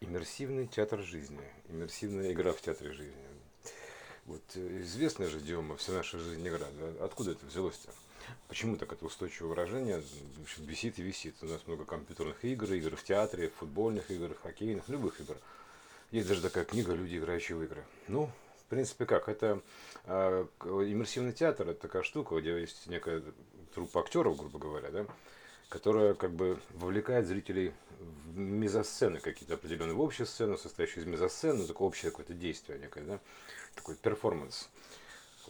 Иммерсивный театр жизни, иммерсивная игра в театре жизни. Вот э, известная же идиома «Вся наша жизнь игра». Да? Откуда это взялось-то? Почему так это устойчивое выражение в общем, висит и висит? У нас много компьютерных игр, игр в театре, футбольных игр, хоккейных, любых игр. Есть даже такая книга «Люди, играющие в игры». Ну, в принципе, как? Это э, иммерсивный театр, это такая штука, где есть некая труппа актеров, грубо говоря, да, которая как бы вовлекает зрителей в мезосцены какие-то определенные, в общую сцену, состоящую из мезосцены, такое общее какое-то действие некое, да, такой перформанс.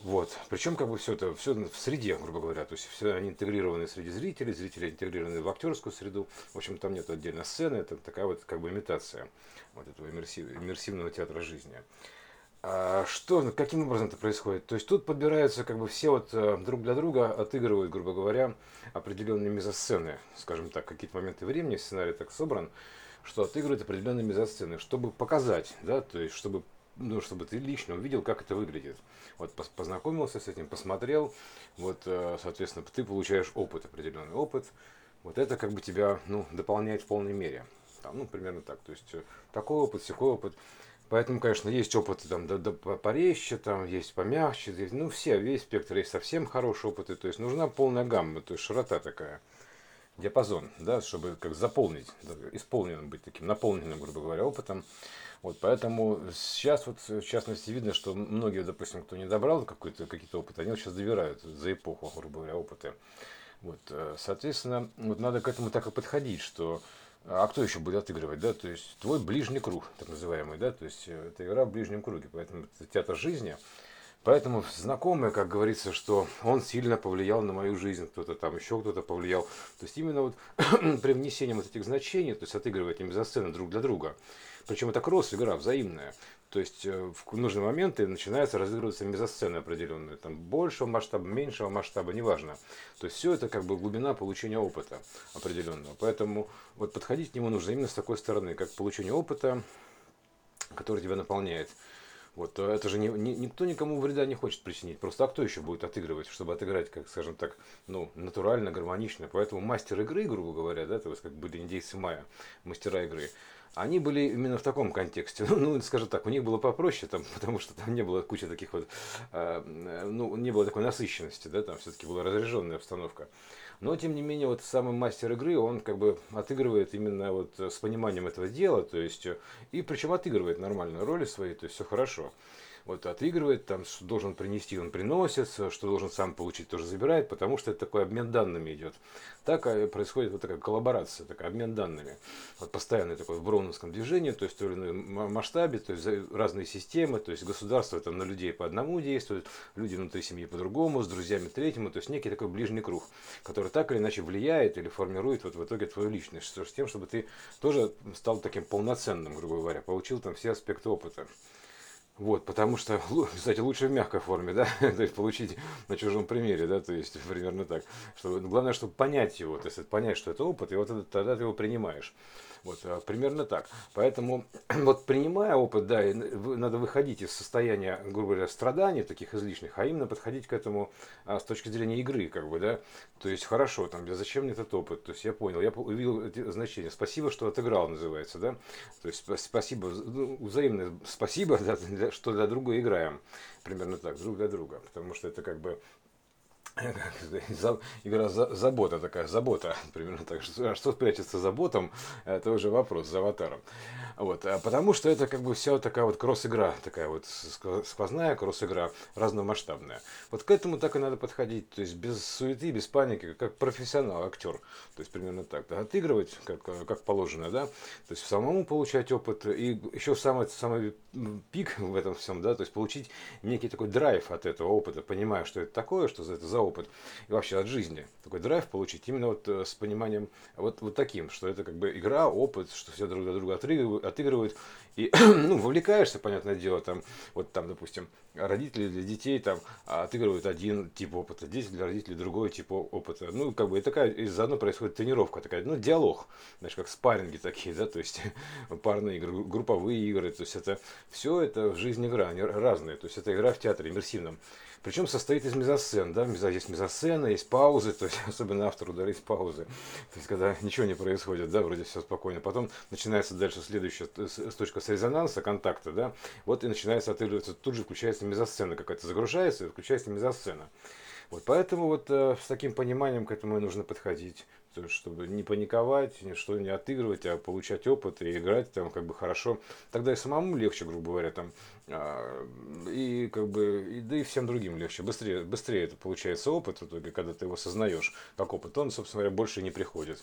Вот. Причем как бы все это все в среде, грубо говоря. То есть все они интегрированы среди зрителей, зрители интегрированы в актерскую среду. В общем, там нет отдельной сцены, это такая вот как бы имитация вот этого иммерсив, иммерсивного театра жизни. А что, каким образом это происходит? То есть тут подбираются как бы все вот э, друг для друга, отыгрывают, грубо говоря, определенные мизосцены, скажем так, какие-то моменты времени, сценарий так собран, что отыгрывают определенные мизосцены, чтобы показать, да, то есть чтобы ну, чтобы ты лично увидел, как это выглядит. Вот познакомился с этим, посмотрел, вот, э, соответственно, ты получаешь опыт, определенный опыт. Вот это как бы тебя, ну, дополняет в полной мере. Там, ну, примерно так. То есть, э, такой опыт, всякой опыт. Поэтому, конечно, есть опыты там да, да, порезче, там есть помягче, ну все, весь спектр есть совсем хорошие опыты, то есть нужна полная гамма, то есть широта такая, диапазон, да, чтобы как заполнить, исполненным быть таким, наполненным, грубо говоря, опытом. Вот, поэтому сейчас вот в частности видно, что многие, допустим, кто не добрал какой-то, какие-то опыты, они вот сейчас добирают за эпоху, грубо говоря, опыты. Вот, э, соответственно, вот надо к этому так и подходить, что а кто еще будет отыгрывать, да, то есть твой ближний круг, так называемый, да, то есть э, это игра в ближнем круге, поэтому это театр жизни, Поэтому знакомые, как говорится, что он сильно повлиял на мою жизнь, кто-то там еще кто-то повлиял. То есть именно вот при внесении вот этих значений, то есть отыгрывать им за сцены друг для друга. Причем это кросс-игра взаимная. То есть э, в нужные моменты начинается разыгрываться мезосцены определенные. Там большего масштаба, меньшего масштаба, неважно. То есть все это как бы глубина получения опыта определенного. Поэтому вот подходить к нему нужно именно с такой стороны, как получение опыта, который тебя наполняет. Вот э, это же не, не, никто никому вреда не хочет причинить. Просто а кто еще будет отыгрывать, чтобы отыграть, как скажем так, ну, натурально, гармонично. Поэтому мастер игры, грубо говоря, да, то есть как были индейцы Майя, мастера игры, они были именно в таком контексте. Ну, скажем так, у них было попроще, там, потому что там не было кучи таких вот, э, ну, не было такой насыщенности, да, там все-таки была разряженная обстановка. Но, тем не менее, вот самый мастер игры, он как бы отыгрывает именно вот с пониманием этого дела, то есть, и причем отыгрывает нормальную роли свои, то есть все хорошо вот отыгрывает, там, что должен принести, он приносит, что должен сам получить, тоже забирает, потому что это такой обмен данными идет. Так э, происходит вот такая коллаборация, такой обмен данными. Вот постоянный такой в броуновском движении, то есть в той масштабе, то есть разные системы, то есть государство там на людей по одному действует, люди внутри семьи по-другому, с друзьями третьему, то есть некий такой ближний круг, который так или иначе влияет или формирует вот в итоге твою личность, с тем, чтобы ты тоже стал таким полноценным, грубо говоря, получил там все аспекты опыта. Вот, потому что, кстати, лучше в мягкой форме, да, то есть получить на чужом примере, да, то есть примерно так. Что, главное, чтобы понять его, то есть понять, что это опыт, и вот это, тогда ты его принимаешь. Вот, а, примерно так. Поэтому, вот принимая опыт, да, надо выходить из состояния, грубо говоря, страданий таких излишних, а именно подходить к этому а, с точки зрения игры, как бы, да. То есть, хорошо, там, зачем мне этот опыт? То есть, я понял, я увидел эти значения. Спасибо, что отыграл, называется, да. То есть, спасибо, ну, взаимное спасибо, да, что для друга играем. Примерно так, друг для друга. Потому что это как бы игра забота такая, забота, примерно так. А что прячется за ботом, это уже вопрос, за аватаром. Вот, а потому что это как бы вся такая вот кросс-игра, такая вот сквозная кросс-игра, разномасштабная. Вот к этому так и надо подходить, то есть без суеты, без паники, как профессионал, актер. То есть примерно так. Да, отыгрывать, как, как положено, да, то есть самому получать опыт, и еще самый, самый пик в этом всем, да, то есть получить некий такой драйв от этого опыта, понимая, что это такое, что за это за опыт и вообще от жизни. Такой драйв получить именно вот э, с пониманием вот, вот таким, что это как бы игра, опыт, что все друг друга отыгрывают, И, ну, вовлекаешься, понятное дело, там, вот там, допустим, родители для детей там отыгрывают один тип опыта, дети для родителей другой тип опыта. Ну, как бы и такая, и заодно происходит тренировка такая, ну, диалог, знаешь, как спарринги такие, да, то есть парные игры, групповые игры, то есть это все это в жизни игра, они разные, то есть это игра в театре иммерсивном. Причем состоит из мезосцен, да, есть мезосцена, есть паузы, то есть особенно автор ударить паузы, то есть когда ничего не происходит, да, вроде все спокойно, потом начинается дальше следующая точка с резонанса, контакта, да, вот и начинается отыгрываться, тут же включается мезосцена какая-то, загружается и включается мезосцена. Вот поэтому вот э, с таким пониманием к этому и нужно подходить чтобы не паниковать, ничто не отыгрывать, а получать опыт и играть там как бы хорошо. Тогда и самому легче, грубо говоря, там, а, и как бы, и, да и всем другим легче. Быстрее, быстрее это получается опыт в итоге, когда ты его осознаешь как опыт, он, собственно говоря, больше не приходит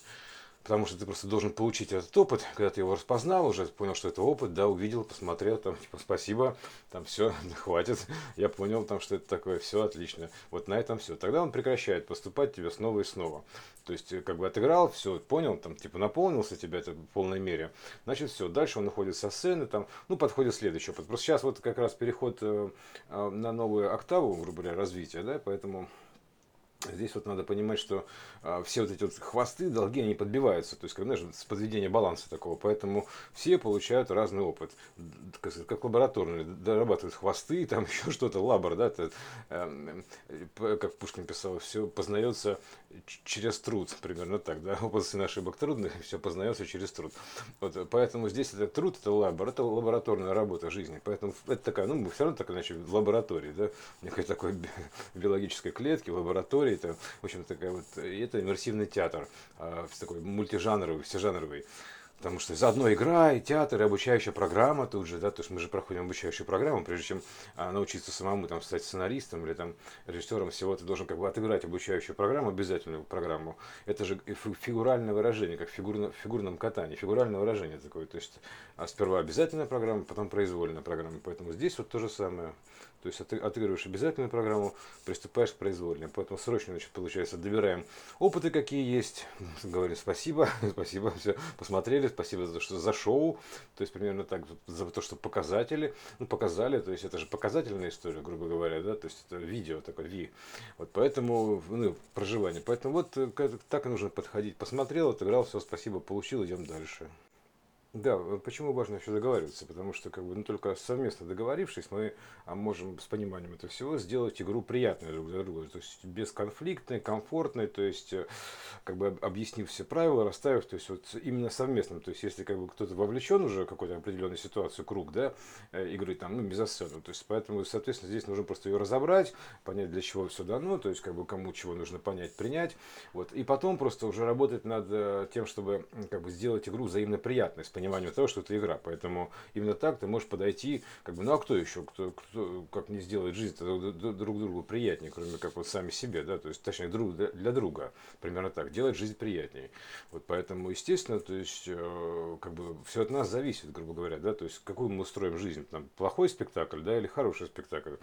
потому что ты просто должен получить этот опыт, когда ты его распознал уже, понял, что это опыт, да, увидел, посмотрел, там, типа, спасибо, там, все, хватит, я понял, там, что это такое, все отлично, вот на этом все. Тогда он прекращает поступать тебе снова и снова. То есть, э, как бы отыграл, все, понял, там, типа, наполнился тебя это в полной мере, значит, все, дальше он находит со сцены, там, ну, подходит следующий опыт. Просто сейчас вот как раз переход э, э, на новую октаву, грубо говоря, развития, да, поэтому Здесь вот надо понимать, что а, все вот эти вот хвосты, долги, они подбиваются, то есть, как, знаешь, с подведения баланса такого, поэтому все получают разный опыт, как, как лабораторные, дорабатывают хвосты, там еще что-то, лабор, да, это, э, как Пушкин писал, все познается через труд, примерно так, да, опыт сын ошибок трудных, все познается через труд. Вот, поэтому здесь это труд, это лабор, это лабораторная работа жизни, поэтому это такая, ну, мы все равно так иначе в лаборатории, да, некой такой биологической клетки, в лаборатории, это, в общем, такая вот, это иммерсивный театр, а, такой мультижанровый, всежанровый. Потому что заодно игра, и театр, и обучающая программа тут же, да, то есть мы же проходим обучающую программу, прежде чем а, научиться самому там стать сценаристом или там режиссером всего, ты должен как бы отыграть обучающую программу, обязательную программу. Это же фигуральное выражение, как в фигурно, фигурном катании, фигуральное выражение такое, то есть а сперва обязательная программа, потом произвольная программа, поэтому здесь вот то же самое. То есть отыгрываешь обязательную программу, приступаешь к произвольной. Поэтому срочно, значит, получается, добираем опыты, какие есть. Говорим спасибо, спасибо, все, посмотрели, спасибо за, что, за шоу. То есть примерно так, за то, что показатели, ну, показали, то есть это же показательная история, грубо говоря, да, то есть это видео такое, ви. Вот поэтому, ну, проживание. Поэтому вот э, так нужно подходить. Посмотрел, отыграл, все, спасибо, получил, идем дальше. Да, почему важно еще договариваться? Потому что как бы, ну, только совместно договорившись, мы а, можем с пониманием этого всего сделать игру приятной друг для друга. То есть бесконфликтной, комфортной, то есть э, как бы объяснив все правила, расставив, то есть вот именно совместным. То есть если как бы кто-то вовлечен уже в какую-то определенную ситуацию, круг, да, э, игры там, ну, мезосцену. То есть поэтому, соответственно, здесь нужно просто ее разобрать, понять, для чего все дано, то есть как бы кому чего нужно понять, принять. Вот. И потом просто уже работать над э, тем, чтобы как бы сделать игру взаимно приятной, с пониманию того, что это игра. Поэтому именно так ты можешь подойти, как бы, ну а кто еще, кто, кто как не сделает жизнь друг другу приятнее, кроме как вот сами себе, да, то есть, точнее, друг для друга, примерно так, делать жизнь приятнее. Вот поэтому, естественно, то есть, э, как бы, все от нас зависит, грубо говоря, да, то есть, какую мы устроим жизнь, там, плохой спектакль, да, или хороший спектакль.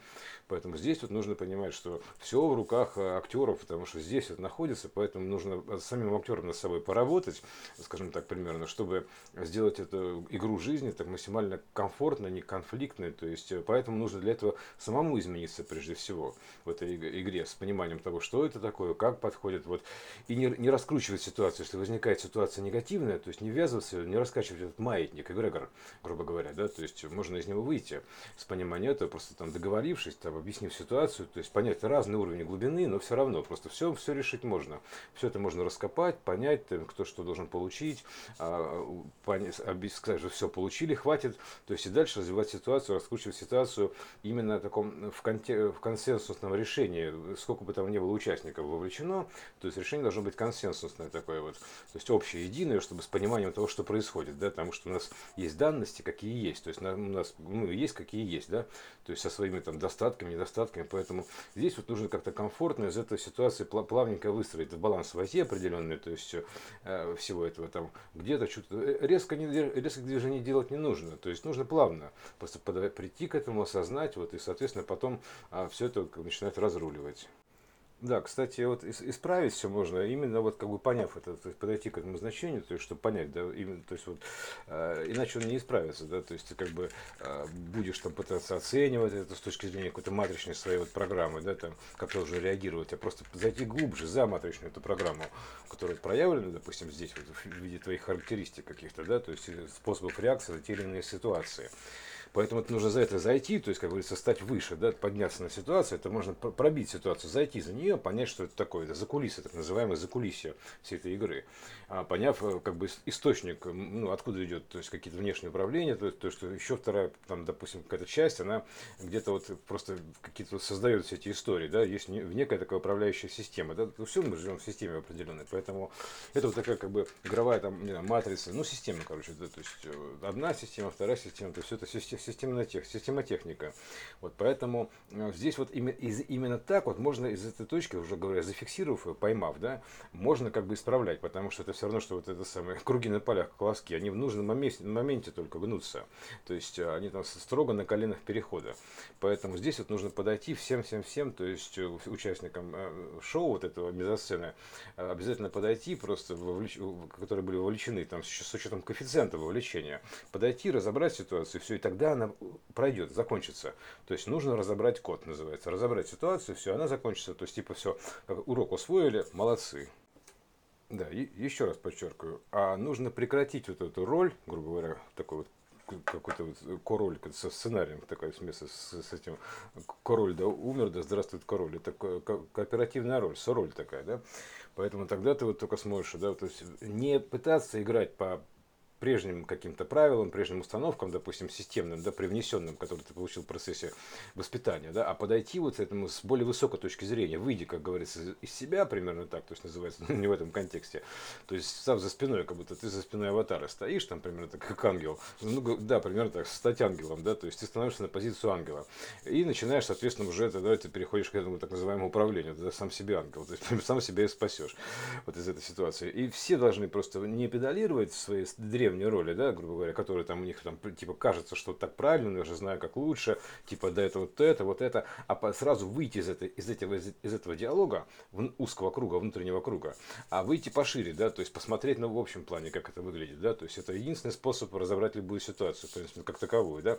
Поэтому здесь вот нужно понимать, что все в руках э, актеров, потому что здесь вот находится, поэтому нужно самим актерам над собой поработать, скажем так, примерно, чтобы сделать сделать эту игру жизни так максимально комфортно, не конфликтной. То есть, э, поэтому нужно для этого самому измениться прежде всего в этой игре с пониманием того, что это такое, как подходит. Вот. И не, не раскручивать ситуацию, если возникает ситуация негативная, то есть не ввязываться, не раскачивать этот маятник, эгрегор, грубо говоря. Да? То есть можно из него выйти с пониманием этого, просто там договорившись, там, объяснив ситуацию, то есть понять разные уровни глубины, но все равно просто все, все решить можно. Все это можно раскопать, понять, кто что должен получить, а, сказать, что все получили, хватит, то есть и дальше развивать ситуацию, раскручивать ситуацию именно таком в, конте, в консенсусном решении, сколько бы там ни было участников вовлечено, то есть решение должно быть консенсусное такое вот, то есть общее, единое, чтобы с пониманием того, что происходит, да, потому что у нас есть данности, какие есть, то есть у нас ну, есть, какие есть, да, то есть со своими там достатками, недостатками, поэтому здесь вот нужно как-то комфортно из этой ситуации плавненько выстроить баланс войти определенный, то есть э, всего этого там где-то что-то э, резко не резких движений делать не нужно. То есть нужно плавно просто прийти к этому, осознать, вот, и, соответственно, потом а, все это начинает разруливать. Да, кстати, вот исправить все можно, именно вот как бы поняв это, то есть подойти к этому значению, то есть чтобы понять, да, именно, то есть вот, э, иначе он не исправится, да, то есть ты как бы э, будешь там пытаться оценивать это с точки зрения какой-то матричной своей вот программы, да, там, как должен реагировать, а просто зайти глубже за матричную эту программу, которая проявлена, допустим, здесь вот в виде твоих характеристик каких-то, да, то есть способов реакции на те или иные ситуации. Поэтому это нужно за это зайти, то есть, как говорится, стать выше, да, подняться на ситуацию, это можно пробить ситуацию, зайти за нее, понять, что это такое, это закулисье, так называемое закулисье всей этой игры. А, поняв, э, как бы, источник, ну, откуда идет, то есть, какие-то внешние управления, то есть, то, что еще вторая, там, допустим, какая-то часть, она где-то вот просто какие-то вот создает все эти истории, да, есть некая такая управляющая система, да, ну, все мы живем в системе определенной, поэтому это вот такая, как бы, игровая, там, не знаю, матрица, ну, система, короче, да, то есть, э, одна система, вторая система, то есть, это система системная тех, системотехника. Вот поэтому э, здесь вот именно, из, именно так вот можно из этой точки, уже говоря, зафиксировав ее, поймав, да, можно как бы исправлять, потому что это все равно, что вот это самые круги на полях, колоски, они в нужном моменте, моменте только гнутся. То есть э, они там строго на коленах перехода. Поэтому здесь вот нужно подойти всем-всем-всем, то есть э, участникам шоу вот этого мезосцены, обязательно подойти, просто вовлеч... которые были вовлечены, там, с учетом коэффициента вовлечения, подойти, разобрать ситуацию, все, и тогда она пройдет, закончится. То есть нужно разобрать код, называется. Разобрать ситуацию, все, она закончится. То есть типа все, как урок усвоили, молодцы. Да, и еще раз подчеркиваю, а нужно прекратить вот эту роль, грубо говоря, такой вот какой-то вот король со сценарием такая смесь с, с этим король да умер да здравствует король это ко кооперативная роль сороль такая да поэтому тогда ты вот только сможешь да то есть не пытаться играть по прежним каким-то правилам, прежним установкам, допустим, системным, да, привнесенным, которые ты получил в процессе воспитания, да, а подойти вот к этому с более высокой точки зрения, выйди, как говорится, из себя, примерно так, то есть называется, не в этом контексте, то есть став за спиной, как будто ты за спиной аватара стоишь, там, примерно так, как ангел, ну, да, примерно так, стать ангелом, да, то есть ты становишься на позицию ангела, и начинаешь, соответственно, уже тогда ты переходишь к этому так называемому управлению, ты сам себе ангел, то есть сам себя и спасешь вот из этой ситуации. И все должны просто не педалировать в своей древней древние роли, да, грубо говоря, которые там у них там типа кажется, что так правильно, я же знаю, как лучше, типа да это вот это, вот это, а сразу выйти из, этой, из, этого, из, из этого диалога, в узкого круга, внутреннего круга, а выйти пошире, да, то есть посмотреть на в общем плане, как это выглядит, да, то есть это единственный способ разобрать любую ситуацию, в принципе, как таковую, да,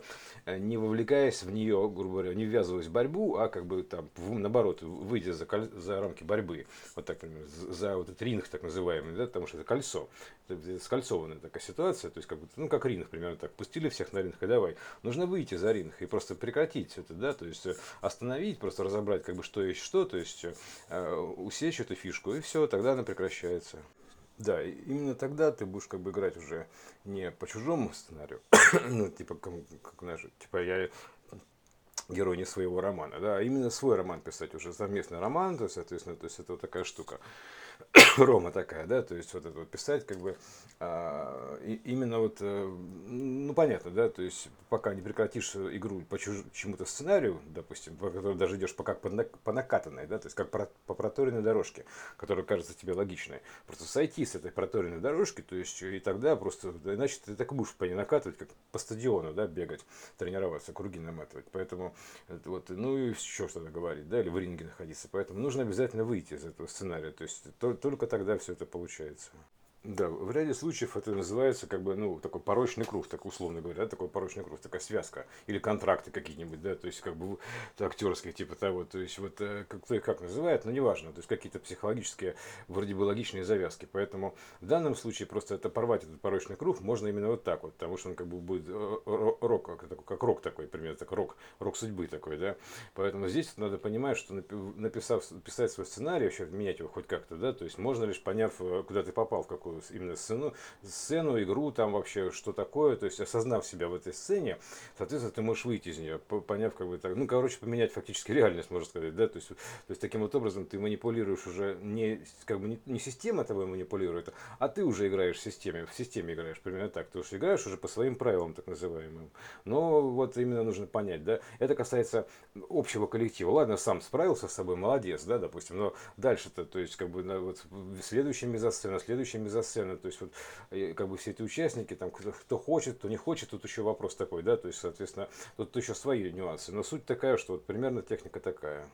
не вовлекаясь в нее, грубо говоря, не ввязываясь в борьбу, а как бы там, наоборот, выйдя за, за рамки борьбы, вот так, например, за вот этот ринг так называемый, да, потому что это кольцо, это скольцованная такая ситуация, ситуация, то есть как бы, ну как ринг, примерно так, пустили всех на ринг и давай. Нужно выйти за ринг и просто прекратить это, да, то есть э, остановить, просто разобрать, как бы что есть что, то есть э, усечь эту фишку, и все, тогда она прекращается. Да, именно тогда ты будешь как бы играть уже не по чужому сценарию, ну, типа, как, как знаешь, типа я герой не своего романа, да, а именно свой роман писать уже, совместный роман, то, соответственно, то есть это вот такая штука. Рома такая, да, то есть вот это вот писать как бы а, и, именно вот, э, ну понятно, да, то есть пока не прекратишь игру по чему-то сценарию, допустим, по которому даже идешь по, как по, по накатанной, да, то есть как по, по проторенной дорожке, которая кажется тебе логичной, просто сойти с этой проторенной дорожки, то есть и тогда просто, да, иначе ты так будешь по ней накатывать, как по стадиону, да, бегать, тренироваться, круги наматывать, поэтому вот, ну и еще что-то говорить, да, или в ринге находиться, поэтому нужно обязательно выйти из этого сценария, то есть только тогда все это получается. Да, в ряде случаев это называется как бы, ну, такой порочный круг, так условно говоря, да, такой порочный круг, такая связка, или контракты какие-нибудь, да, то есть как бы актерские типа того, то есть вот э, кто и как называет, но неважно, то есть какие-то психологические, вроде бы логичные завязки, поэтому в данном случае просто это порвать этот порочный круг можно именно вот так вот, потому что он как бы будет э, рок, как, как рок такой, примерно, так рок, рок судьбы такой, да, поэтому здесь надо понимать, что написав, писать свой сценарий, вообще менять его хоть как-то, да, то есть можно лишь поняв, э, куда ты попал, в какую именно сцену, сцену, игру, там вообще что такое, то есть осознав себя в этой сцене, соответственно, ты можешь выйти из нее, поняв как бы так, ну, короче, поменять фактически реальность, можно сказать, да, то есть, то есть таким вот образом ты манипулируешь уже не, как бы не, не система тобой манипулирует, а ты уже играешь в системе, в системе играешь, примерно так, ты уже играешь уже по своим правилам, так называемым. Но вот именно нужно понять, да, это касается общего коллектива. Ладно, сам справился с собой, молодец, да, допустим, но дальше-то, то есть, как бы, вот, следующая мизосцена, следующая мизосцена, сцены, то есть вот как бы все эти участники, там кто хочет, кто не хочет, тут еще вопрос такой, да, то есть, соответственно, тут еще свои нюансы. Но суть такая, что вот примерно техника такая.